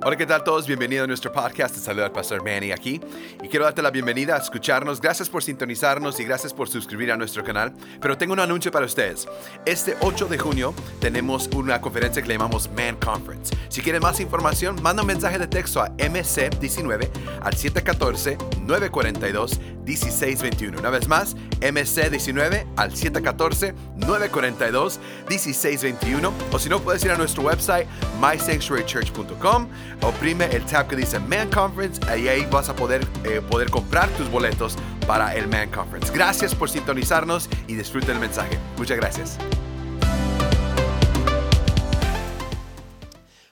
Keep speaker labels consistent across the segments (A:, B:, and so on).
A: Hola, ¿qué tal todos? Bienvenido a nuestro podcast. Te saluda el pastor Manny aquí y quiero darte la bienvenida a escucharnos. Gracias por sintonizarnos y gracias por suscribir a nuestro canal. Pero tengo un anuncio para ustedes. Este 8 de junio tenemos una conferencia que le llamamos Man Conference. Si quieren más información, manda un mensaje de texto a MC19 al 714-942-1621. Una vez más, MC19 al 714-942-1621. O si no, puedes ir a nuestro website mysanctuarychurch.com oprime el tab que dice Man Conference y ahí vas a poder, eh, poder comprar tus boletos para el Man Conference. Gracias por sintonizarnos y disfruten el mensaje. Muchas gracias.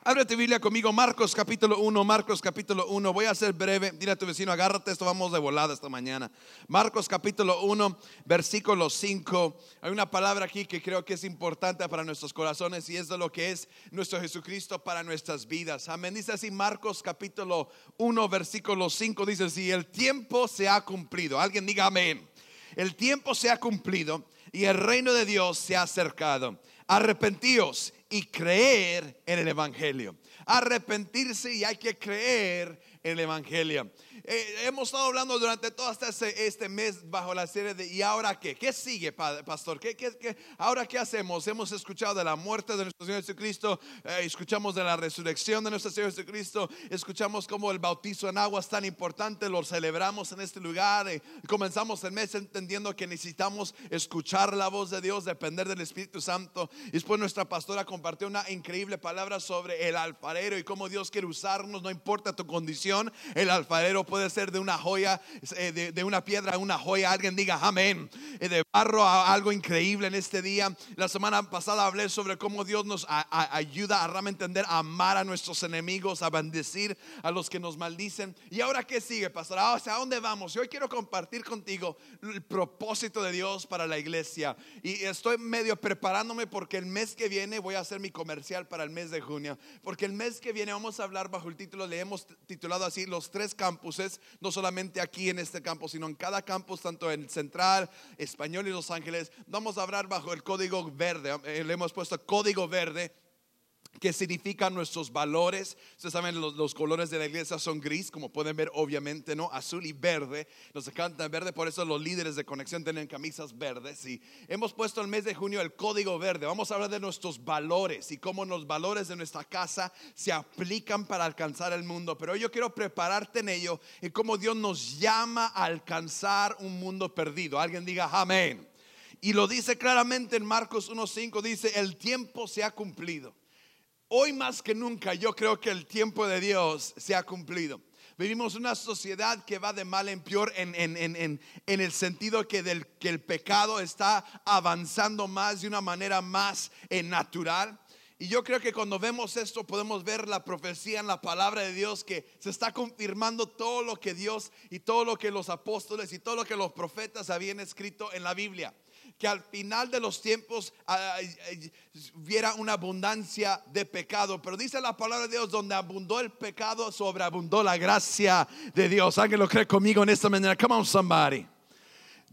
B: Abre tu Biblia conmigo, Marcos capítulo 1, Marcos capítulo 1. Voy a ser breve. Dile a tu vecino, agárrate esto, vamos de volada esta mañana. Marcos capítulo 1, versículo 5. Hay una palabra aquí que creo que es importante para nuestros corazones y es de lo que es nuestro Jesucristo para nuestras vidas. Amén. Dice así Marcos capítulo 1, versículo 5. Dice así, el tiempo se ha cumplido. Alguien diga amén. El tiempo se ha cumplido y el reino de Dios se ha acercado. Arrepentíos y creer en el Evangelio. Arrepentirse y hay que creer en el Evangelio. Eh, hemos estado hablando durante todo este, este, mes bajo la serie de ¿y ahora qué? ¿Qué sigue, pastor? ¿Qué, qué, ahora qué hacemos? Hemos escuchado de la muerte de nuestro Señor Jesucristo, eh, escuchamos de la resurrección de nuestro Señor Jesucristo, escuchamos cómo el bautizo en agua es tan importante, lo celebramos en este lugar. Eh, comenzamos el mes entendiendo que necesitamos escuchar la voz de Dios, depender del Espíritu Santo. Y después nuestra pastora compartió una increíble palabra sobre el alfarero y cómo Dios quiere usarnos, no importa tu condición, el alfarero puede ser de una joya, eh, de, una piedra a una joya. Alguien diga amén. Eh, de barro a algo increíble en este día. La semana pasada hablé sobre cómo Dios nos ayuda a realmente entender, a amar a nuestros enemigos, a bendecir a los que nos maldicen. ¿Y ahora qué sigue, pastor? Ah, ¿A dónde vamos? hoy quiero compartir contigo el propósito de Dios para la iglesia. Y estoy medio preparándome porque el mes que viene voy a hacer mi comercial para el mes de junio. Porque el mes que viene vamos a hablar bajo el título, le hemos titulado así, los tres campuses no solamente aquí en este campo, sino en cada campus, tanto en Central, Español y Los Ángeles. Vamos a hablar bajo el código verde. Eh, le hemos puesto código verde que significan nuestros valores. Ustedes saben, los, colores de la iglesia son gris, como pueden ver, obviamente, ¿no? Azul y verde. Nos encanta verde, por eso los líderes de conexión tienen camisas verdes. Y hemos puesto el mes de junio el código verde. Vamos a hablar de nuestros valores y cómo los valores de nuestra casa se aplican para alcanzar el mundo. Pero yo quiero prepararte en ello y cómo Dios nos llama a alcanzar un mundo perdido. Alguien diga amén. Y lo dice claramente en Marcos 1.5, dice, el tiempo se ha cumplido. Hoy más que nunca yo creo que el tiempo de Dios se ha cumplido. Vivimos una sociedad que va de mal en peor en, el sentido que, del, que el pecado está avanzando más de una manera más eh, natural. Y yo creo que cuando vemos esto podemos ver la profecía en la palabra de Dios que se está confirmando todo lo que Dios y todo lo que los apóstoles y todo lo que los profetas habían escrito en la Biblia que al final de los tiempos hubiera una abundancia de pecado. Pero dice la palabra de Dios, donde abundó el pecado, sobreabundó la gracia de Dios. Alguien lo cree conmigo en esta mañana. Come on, somebody.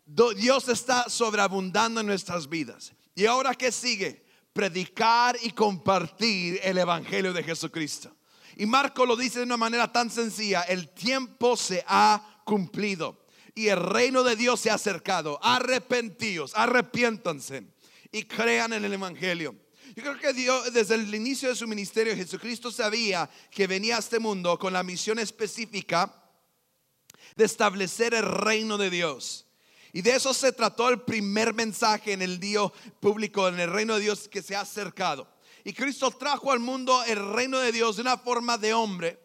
B: Dios está sobreabundando en nuestras vidas. ¿Y ahora qué sigue? Predicar y compartir el Evangelio de Jesucristo. Y Marco lo dice de una manera tan sencilla, el tiempo se ha cumplido y el reino de Dios se ha acercado. Arrepentíos, arrepiéntanse y crean en el Evangelio. Yo creo que Dios, desde el inicio de su ministerio, Jesucristo sabía que venía a este mundo con la misión específica de establecer el reino de Dios. Y de eso se trató el primer mensaje en el día público, en el reino de Dios que se ha acercado. Y Cristo trajo al mundo el reino de Dios de una forma de hombre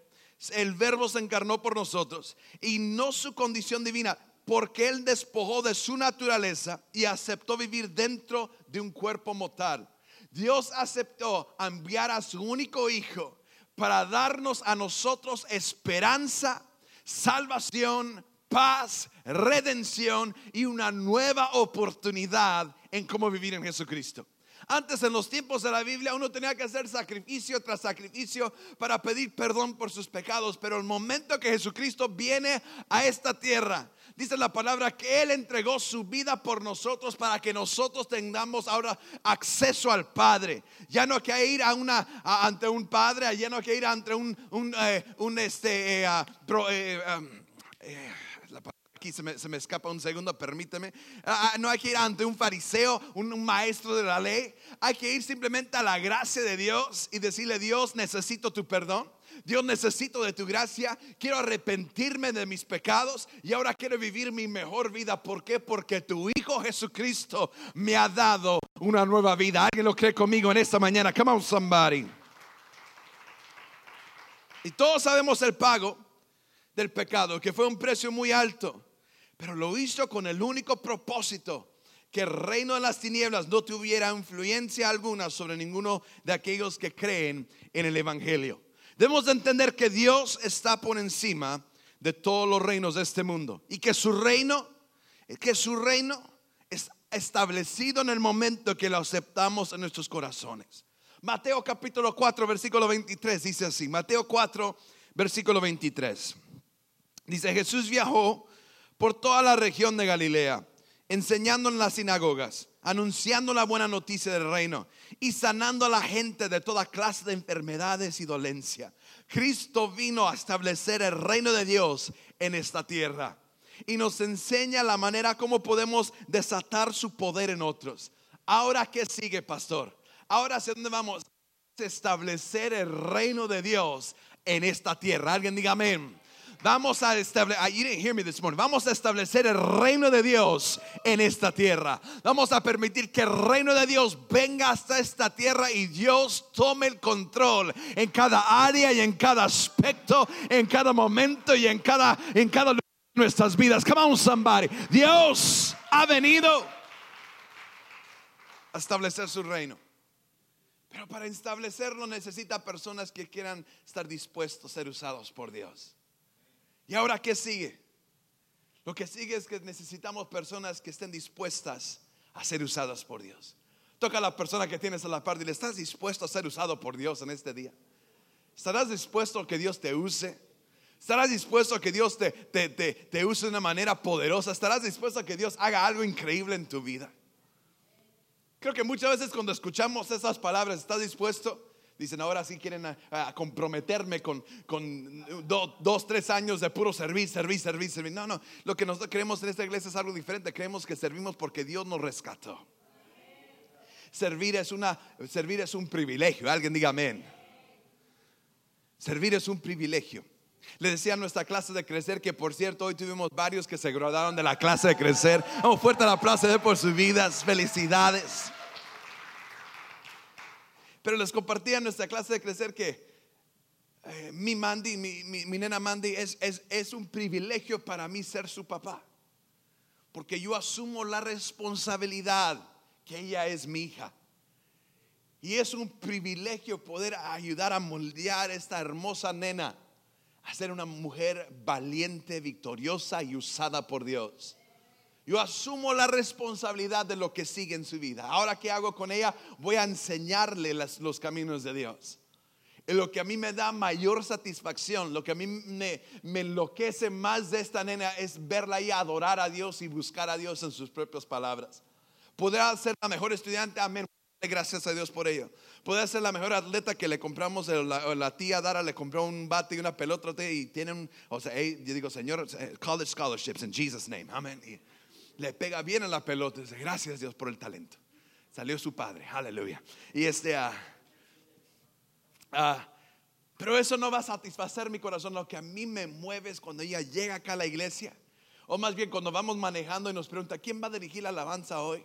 B: el verbo se encarnó por nosotros y no su condición divina, porque Él despojó de su naturaleza y aceptó vivir dentro de un cuerpo mortal. Dios aceptó enviar a su único hijo para darnos a nosotros esperanza, salvación, paz, redención y una nueva oportunidad en cómo vivir en Jesucristo. Antes en los tiempos de la Biblia uno tenía que hacer sacrificio tras sacrificio para pedir perdón por sus pecados, pero el momento que Jesucristo viene a esta tierra, dice la palabra que Él entregó su vida por nosotros para que nosotros tengamos ahora acceso al Padre. Ya no hay que ir a una, ante un Padre, ya no hay que ir ante un, un, eh, este, eh, eh, um, aquí se me, escapa un segundo, permíteme. Ah, ah, no hay que ir ante un fariseo, un, maestro de la ley. Hay que ir simplemente a la gracia de Dios y decirle, Dios, necesito tu perdón. Dios, necesito de tu gracia. Quiero arrepentirme de mis pecados y ahora quiero vivir mi mejor vida. ¿Por qué? Porque tu Hijo Jesucristo me ha dado una nueva vida. ¿Alguien lo cree conmigo en esta mañana? Come on, somebody. Y todos sabemos el pago del pecado, que fue un precio muy alto. Pero lo hizo con el único propósito que el reino de las tinieblas no tuviera influencia alguna sobre ninguno de aquellos que creen en el Evangelio. Debemos de entender que Dios está por encima de todos los reinos de este mundo y que su reino, que su reino es establecido en el momento que lo aceptamos en nuestros corazones. Mateo capítulo 4, versículo 23 dice así, Mateo 4, versículo 23. Dice, Jesús viajó por toda la región de Galilea, enseñando en las sinagogas, anunciando la buena noticia del reino y sanando a la gente de toda clase de enfermedades y dolencia. Cristo vino a establecer el reino de Dios en esta tierra y nos enseña la manera como podemos desatar su poder en otros. Ahora, ¿qué sigue, pastor? Ahora, ¿hacia dónde vamos? Establecer el reino de Dios en esta tierra. Alguien diga amén. Vamos a establecer, ah, you didn't hear me this morning. Vamos a establecer el reino de Dios en esta tierra. Vamos a permitir que el reino de Dios venga hasta esta tierra y Dios tome el control en cada área y en cada aspecto, en cada momento y en cada en cada de nuestras vidas. Come on somebody. Dios ha venido a establecer su reino. Pero para establecerlo necesita personas que quieran estar dispuestos a ser usados por Dios. ¿Y ahora qué sigue? Lo que sigue es que necesitamos personas que estén dispuestas a ser usadas por Dios. Toca a la persona que tienes a la par y le estás dispuesto a ser usado por Dios en este día. ¿Estarás dispuesto a que Dios te use? ¿Estarás dispuesto a que Dios te, te, te, te use de una manera poderosa? ¿Estarás dispuesto a que Dios haga algo increíble en tu vida? Creo que muchas veces cuando escuchamos esas palabras, ¿estás dispuesto? Dicen, ahora sí quieren ah, ah, comprometerme con, dos, tres años de puro servir, servir, servir, servir. No, no, lo que nosotros creemos en esta iglesia es algo diferente. Creemos que servimos porque Dios nos rescató. Servir es, una, servir es un privilegio. Alguien diga amén. Servir es un privilegio. Le decía a nuestra clase de crecer que por cierto hoy tuvimos varios que se graduaron de la clase de crecer. Un fuerte el aplauso de por sus vidas. Felicidades. Pero les compartía en nuestra clase de crecer que eh, mi Mandy, mi, nena Mandy, es, un privilegio para mí ser su papá. Porque yo asumo la responsabilidad que ella es mi hija. Y es un privilegio poder ayudar a moldear esta hermosa nena a ser una mujer valiente, victoriosa y usada por Dios. Yo asumo la responsabilidad de lo que sigue en su vida. Ahora, ¿qué hago con ella? Voy a enseñarle los caminos de Dios. Lo que a mí me da mayor satisfacción, lo que a mí me, enloquece más de esta nena es verla y adorar a Dios y buscar a Dios en sus propias palabras. Podrá ser la mejor estudiante, amén. Gracias a Dios por ello. Podrá ser la mejor atleta que le compramos, la, la, tía Dara le compró un bate y una pelota y tiene un, o sea, yo digo, Señor, eh, college scholarships in Jesus' name, amén le pega bien a la pelota. Dice, gracias Dios por el talento. Salió su padre, aleluya. Y este, ah, ah, pero eso no va a satisfacer mi corazón. Lo que a mí me mueve es cuando ella llega acá a la iglesia. O más bien cuando vamos manejando y nos pregunta, ¿quién va a dirigir la alabanza hoy?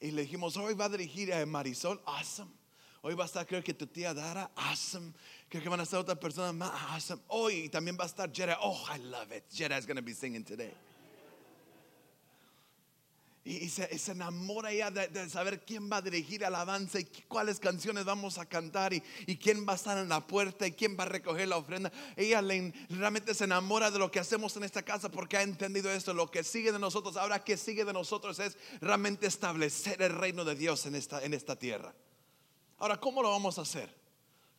B: Y le dijimos, hoy va a dirigir a Marisol, awesome. Hoy va a estar, creo que tu tía Dara, awesome. Creo que van a estar otras personas más, awesome. Hoy también va a estar Jera. Oh, I love it. Jera is going to be singing today. Y se, enamora ella de, saber quién va a dirigir alabanza y cuáles canciones vamos a cantar y, y quién va a estar en la puerta y quién va a recoger la ofrenda. Ella realmente se enamora de lo que hacemos en esta casa porque ha entendido esto. Lo que sigue de nosotros, ahora que sigue de nosotros es realmente establecer el reino de Dios en esta, en esta tierra. Ahora, ¿cómo lo vamos a hacer?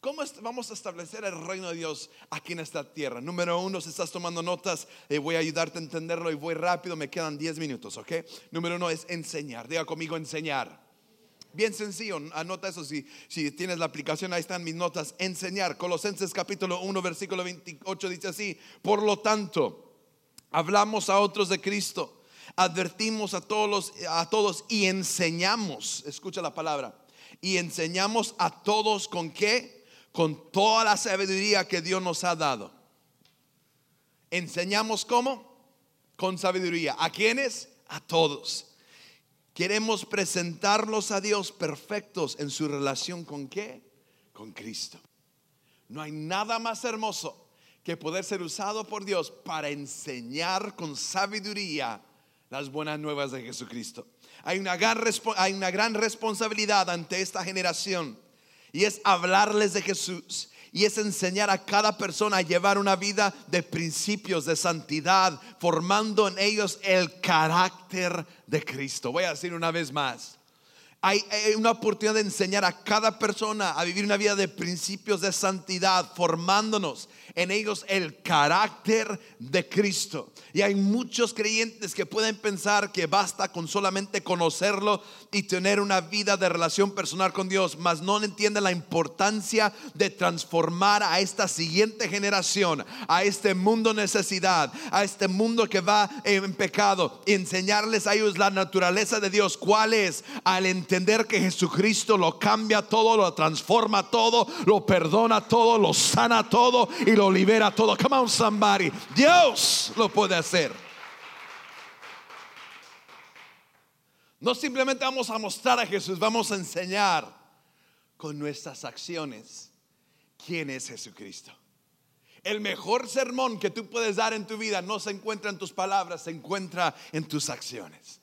B: ¿Cómo vamos a establecer el reino de Dios aquí en esta tierra? Número uno, si estás tomando notas, eh, voy a ayudarte a entenderlo y voy rápido, me quedan 10 minutos, ¿ok? Número uno es enseñar. Diga conmigo enseñar. Bien sencillo, anota eso si, si tienes la aplicación, ahí están mis notas. Enseñar. Colosenses capítulo 1, versículo 28 dice así, por lo tanto, hablamos a otros de Cristo, advertimos a todos, a todos y enseñamos, escucha la palabra, y enseñamos a todos con qué? Con toda la sabiduría que Dios nos ha dado. Enseñamos cómo? Con sabiduría. ¿A quiénes? A todos. Queremos presentarlos a Dios perfectos en su relación con qué? Con Cristo. No hay nada más hermoso que poder ser usado por Dios para enseñar con sabiduría las buenas nuevas de Jesucristo. Hay una gran, hay una gran responsabilidad ante esta generación y es hablarles de Jesús y es enseñar a cada persona a llevar una vida de principios, de santidad, formando en ellos el carácter de Cristo. Voy a decir una vez más. Hay, una oportunidad de enseñar a cada persona a vivir una vida de principios de santidad, formándonos en ellos el carácter de Cristo. Y hay muchos creyentes que pueden pensar que basta con solamente conocerlo y tener una vida de relación personal con Dios, mas no entienden la importancia de transformar a esta siguiente generación, a este mundo necesidad, a este mundo que va en pecado, y enseñarles a ellos la naturaleza de Dios, cuál es, al entender que Jesucristo lo cambia todo, lo transforma todo, lo perdona todo, lo sana todo y lo libera todo. Come on, somebody. Dios lo puede hacer. No simplemente vamos a mostrar a Jesús, vamos a enseñar con nuestras acciones quién es Jesucristo. El mejor sermón que tú puedes dar en tu vida no se encuentra en tus palabras, se encuentra en tus acciones.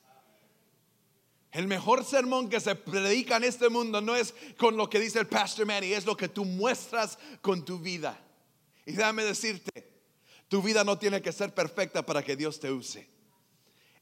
B: El mejor sermón que se predica en este mundo no es con lo que dice el Pastor Manny, es lo que tú muestras con tu vida. Y déjame decirte, tu vida no tiene que ser perfecta para que Dios te use.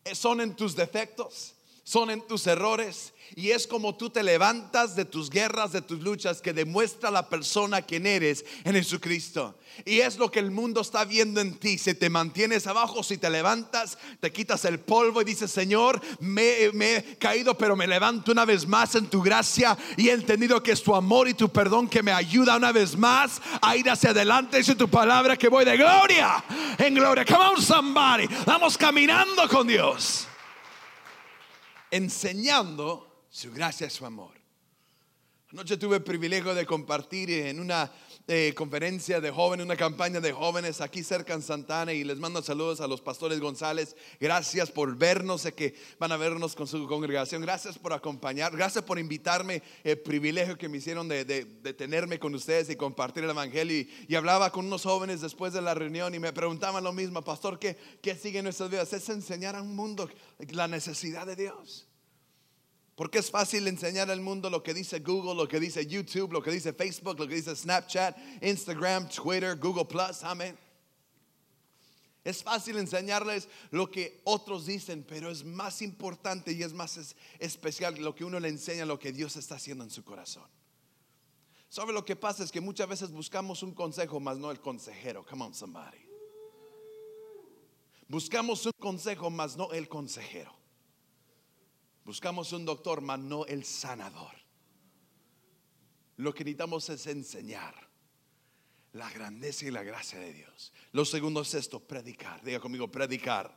B: Eh, Son en tus defectos, son en tus errores y es como tú te levantas de tus guerras, de tus luchas que demuestra la persona quien eres en Jesucristo. Y es lo que el mundo está viendo en ti. Si te mantienes abajo, si te levantas, te quitas el polvo y dices, Señor, me, he caído, pero me levanto una vez más en tu gracia y he entendido que es tu amor y tu perdón que me ayuda una vez más a ir hacia adelante. Dice tu palabra que voy de gloria en gloria. Come on, somebody. Vamos caminando con Dios enseñando su gracia y su amor. Anoche tuve el privilegio de compartir en una eh, conferencia de jóvenes, una campaña de jóvenes aquí cerca en Santana y les mando saludos a los pastores González. Gracias por vernos, sé que van a vernos con su congregación. Gracias por acompañar, gracias por invitarme, el privilegio que me hicieron de, de- de tenerme con ustedes y compartir el Evangelio. Y, y hablaba con unos jóvenes después de la reunión y me preguntaban lo mismo, pastor, ¿qué, qué sigue en nuestras vidas? Es enseñar a un mundo la necesidad de Dios. Porque es fácil enseñar al mundo lo que dice Google, lo que dice YouTube, lo que dice Facebook, lo que dice Snapchat, Instagram, Twitter, Google Plus, amén. Es fácil enseñarles lo que otros dicen, pero es más importante y es más es- especial lo que uno le enseña, lo que Dios está haciendo en su corazón. ¿Sabe lo que pasa? Es que muchas veces buscamos un consejo, más no el consejero. Come on, somebody. Buscamos un consejo, más no el consejero. Buscamos un doctor, mas no el sanador. Lo que necesitamos es enseñar la grandeza y la gracia de Dios. Lo segundo es esto, predicar. Diga conmigo, predicar.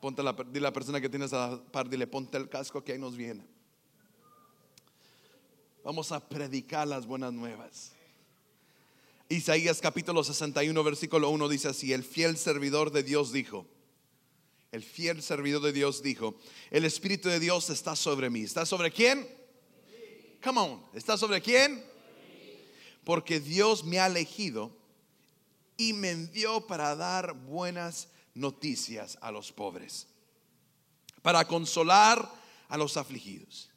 B: Ponte la, dile a la persona que tienes a la par, dile, ponte el casco que ahí nos viene. Vamos a predicar las buenas nuevas. Isaías capítulo 61, versículo 1 dice así, el fiel servidor de Dios dijo, el fiel servidor de Dios dijo, el Espíritu de Dios está sobre mí. ¿Está sobre quién? Come on, ¿está sobre quién? Porque Dios me ha elegido y me envió para dar buenas noticias a los pobres, para consolar a los afligidos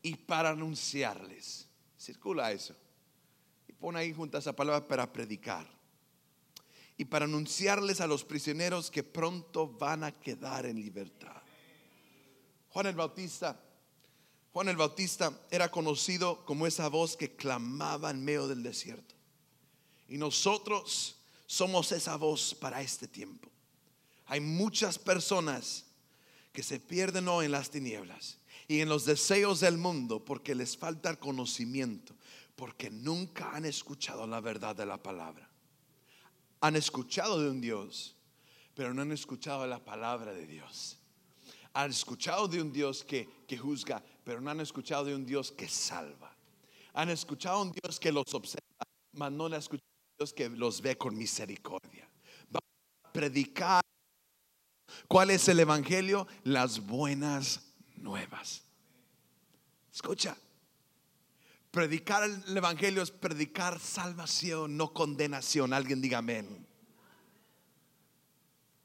B: y para anunciarles. Circula eso. Y pon ahí junto a esa palabra para predicar. Y para anunciarles a los prisioneros que pronto van a quedar en libertad. Juan el Bautista, Juan el Bautista era conocido como esa voz que clamaba en medio del desierto. Y nosotros somos esa voz para este tiempo. Hay muchas personas que se pierden hoy en las tinieblas y en los deseos del mundo porque les falta el conocimiento, porque nunca han escuchado la verdad de la palabra. Han escuchado de un Dios, pero no han escuchado la palabra de Dios. Han escuchado de un Dios que, que juzga, pero no han escuchado de un Dios que salva. Han escuchado un Dios que los observa, mas no han escuchado un Dios que los ve con misericordia. Vamos a predicar. ¿Cuál es el Evangelio? Las buenas nuevas. Escucha, predicar el Evangelio es predicar salvación, no condenación. Alguien diga amén.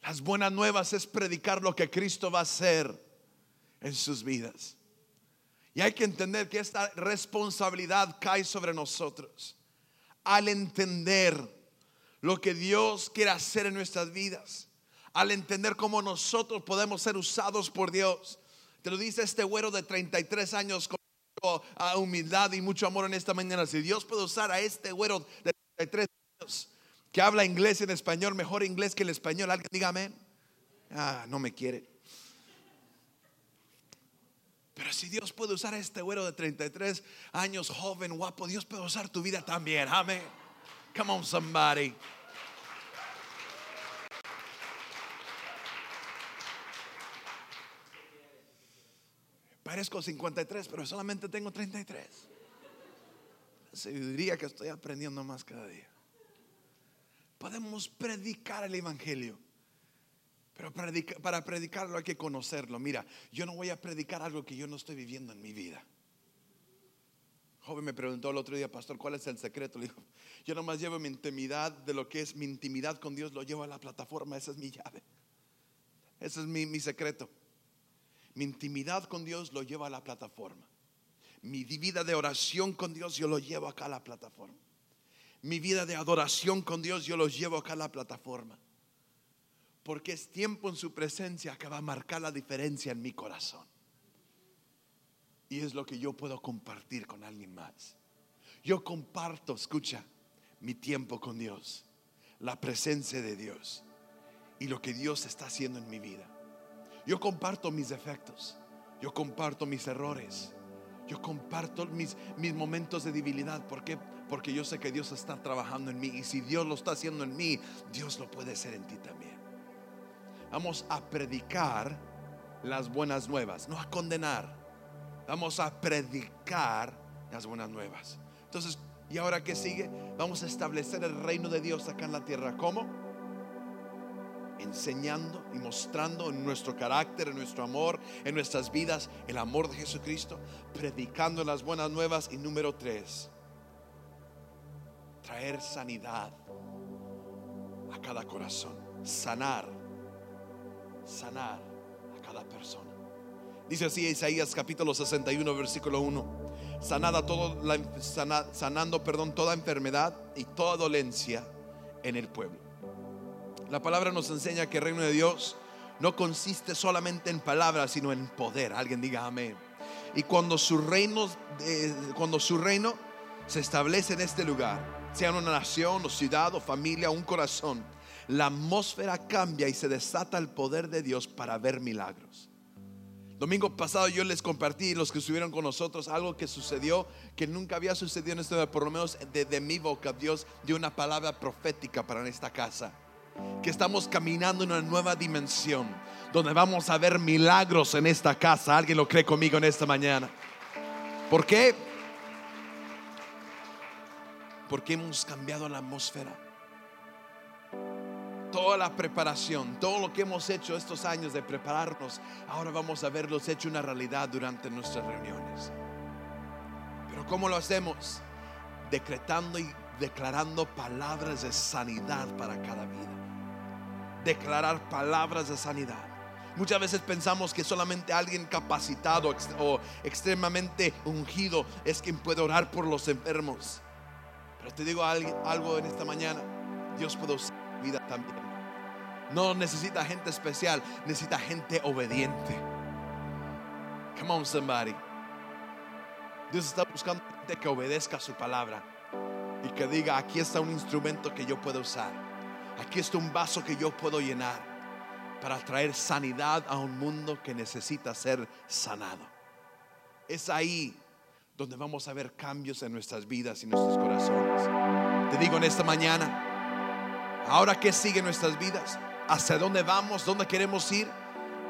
B: Las buenas nuevas es predicar lo que Cristo va a hacer en sus vidas. Y hay que entender que esta responsabilidad cae sobre nosotros al entender lo que Dios quiere hacer en nuestras vidas, al entender cómo nosotros podemos ser usados por Dios. Te lo dice este güero de 33 años humildad y mucho amor en esta mañana. Si Dios puede usar a este güero de 33 años que habla inglés en español, mejor inglés que el español, alguien dígame. Ah, no me quiere. Pero si Dios puede usar a este güero de 33 años, joven, guapo, Dios puede usar tu vida también. Amén. Come on, somebody. Parezco 53, pero solamente tengo 33. Se diría que estoy aprendiendo más cada día. Podemos predicar el Evangelio. Pero para predicarlo hay que conocerlo. Mira, yo no voy a predicar algo que yo no estoy viviendo en mi vida. Joven me preguntó el otro día, pastor, ¿cuál es el secreto? Le digo, yo nomás llevo mi intimidad de lo que es mi intimidad con Dios, lo llevo a la plataforma, esa es mi llave. Ese es mi, mi secreto. Mi intimidad con Dios lo llevo a la plataforma. Mi vida de oración con Dios yo lo llevo acá a la plataforma. Mi vida de adoración con Dios yo lo llevo acá a la plataforma. Porque es tiempo en su presencia que va a marcar la diferencia en mi corazón. Y es lo que yo puedo compartir con alguien más. Yo comparto, escucha, mi tiempo con Dios, la presencia de Dios y lo que Dios está haciendo en mi vida. Yo comparto mis defectos, yo comparto mis errores, yo comparto mis, mis momentos de debilidad. ¿Por qué? Porque yo sé que Dios está trabajando en mí y si Dios lo está haciendo en mí, Dios lo puede hacer en ti también. Vamos a predicar las buenas nuevas, no a condenar. Vamos a predicar las buenas nuevas. Entonces, ¿y ahora qué sigue? Vamos a establecer el reino de Dios acá en la tierra. ¿Cómo? Enseñando y mostrando en nuestro carácter, en nuestro amor, en nuestras vidas, el amor de Jesucristo, predicando las buenas nuevas. Y número tres, traer sanidad a cada corazón, sanar, sanar a cada persona. Dice así Isaías capítulo 61, versículo 1. Sanada todo sanando, perdón, toda enfermedad y toda dolencia en el pueblo. La palabra nos enseña que el reino de Dios no consiste solamente en palabras, sino en poder. Alguien diga amén. Y cuando su reino, eh, cuando su reino se establece en este lugar, sea una nación o ciudad o familia o un corazón, la atmósfera cambia y se desata el poder de Dios para ver milagros. Domingo pasado yo les compartí, los que estuvieron con nosotros, algo que sucedió que nunca había sucedido en este, por lo menos de, de mi boca, Dios dio una palabra profética para esta casa que estamos caminando en una nueva dimensión, donde vamos a ver milagros en esta casa. ¿Alguien lo cree conmigo en esta mañana? ¿Por qué? Porque hemos cambiado la atmósfera. Toda la preparación, todo lo que hemos hecho estos años de prepararnos, ahora vamos a verlos hecho una realidad durante nuestras reuniones. Pero ¿cómo lo hacemos? Decretando y declarando palabras de sanidad para cada vida declarar palabras de sanidad. Muchas veces pensamos que solamente alguien capacitado o extremadamente ungido es quien puede orar por los enfermos. Pero te digo algo en esta mañana, Dios puede usar vida también. No necesita gente especial, necesita gente obediente. Come on, somebody. Dios está buscando gente que obedezca su palabra y que diga, aquí está un instrumento que yo puedo usar. Aquí está un vaso que yo puedo llenar para traer sanidad a un mundo que necesita ser sanado. Es ahí donde vamos a ver cambios en nuestras vidas y nuestros corazones. Te digo en esta mañana, ahora que sigue nuestras vidas, hacia dónde vamos, dónde queremos ir,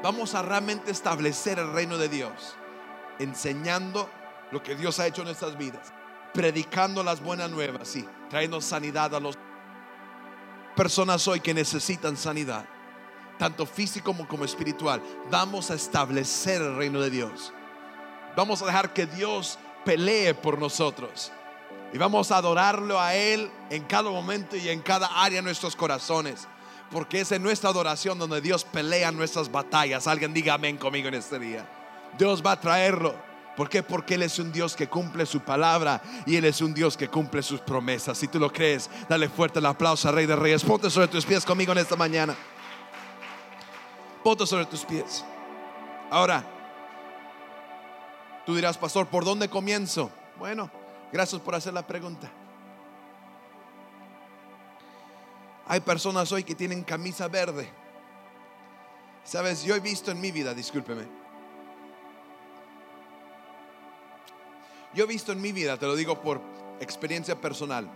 B: vamos a realmente establecer el reino de Dios, enseñando lo que Dios ha hecho en nuestras vidas, predicando las buenas nuevas, sí, trayendo sanidad a las personas hoy que necesitan sanidad, tanto físico como, como espiritual. Vamos a establecer el reino de Dios. Vamos a dejar que Dios pelee por nosotros. Y vamos a adorarlo a Él en cada momento y en cada área de nuestros corazones. Porque es en nuestra adoración donde Dios pelea nuestras batallas. Alguien diga amén conmigo en este día. Dios va a traerlo. ¿Por qué? Porque Él es un Dios que cumple su palabra y Él es un Dios que cumple sus promesas. Si tú lo crees, dale fuerte el aplauso al Rey de Reyes. Ponte sobre tus pies conmigo en esta mañana. Ponte sobre tus pies. Ahora, tú dirás, pastor, ¿por dónde comienzo? Bueno, gracias por hacer la pregunta. Hay personas hoy que tienen camisa verde. Sabes, yo he visto en mi vida, discúlpeme Yo he visto en mi vida, te lo digo por experiencia personal,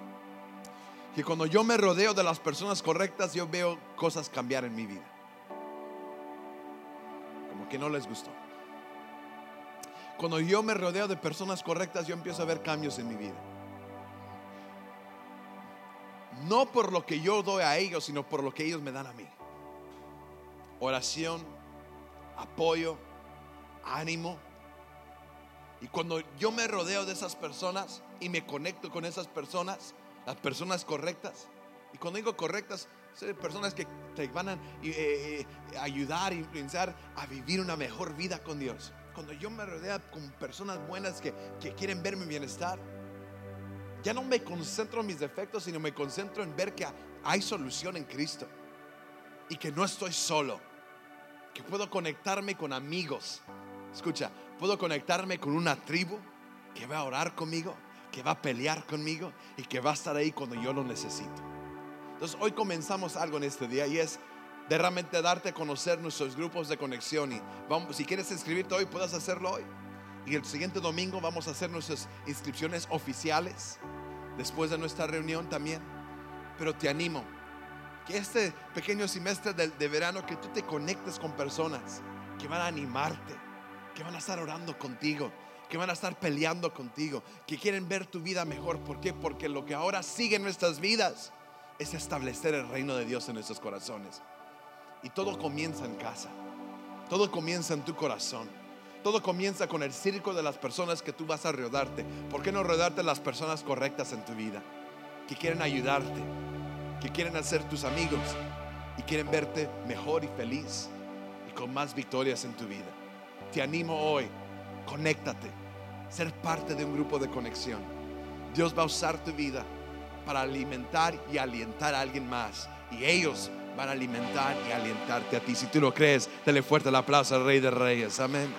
B: que cuando yo me rodeo de las personas correctas, yo veo cosas cambiar en mi vida. Como que no les gustó. Cuando yo me rodeo de personas correctas, yo empiezo a ver cambios en mi vida. No por lo que yo doy a ellos, sino por lo que ellos me dan a mí. Oración, apoyo, ánimo, y cuando yo me rodeo de esas personas y me conecto con esas personas, las personas correctas, y cuando digo correctas, son personas que te van a eh, eh, ayudar, influenciar a vivir una mejor vida con Dios. Cuando yo me rodeo con personas buenas que, que quieren ver mi bienestar, ya no me concentro en mis defectos, sino me concentro en ver que hay solución en Cristo y que no estoy solo, que puedo conectarme con amigos. Escucha, puedo conectarme con una tribu que va a orar conmigo, que va a pelear conmigo y que va a estar ahí cuando yo lo necesito. Entonces hoy comenzamos algo en este día y es de realmente darte a conocer nuestros grupos de conexión y vamos, si quieres inscribirte hoy puedes hacerlo hoy. Y el siguiente domingo vamos a hacer nuestras inscripciones oficiales después de nuestra reunión también. Pero te animo que este pequeño semestre de, de verano que tú te conectes con personas que van a animarte, que van a estar orando contigo, que van a estar peleando contigo, que quieren ver tu vida mejor. ¿Por qué? Porque lo que ahora sigue en nuestras vidas es establecer el reino de Dios en nuestros corazones. Y todo comienza en casa, todo comienza en tu corazón. Todo comienza con el círculo de las personas que tú vas a rodearte. ¿Por qué no rodearte de las personas correctas en tu vida? Que quieren ayudarte, que quieren hacer tus amigos y quieren verte mejor y feliz y con más victorias en tu vida te animo hoy, conéctate, ser parte de un grupo de conexión. Dios va a usar tu vida para alimentar y alientar a alguien más. Y ellos van a alimentar y alientarte a ti. Si tú lo crees, dale fuerte el aplauso al Rey de Reyes. Amén.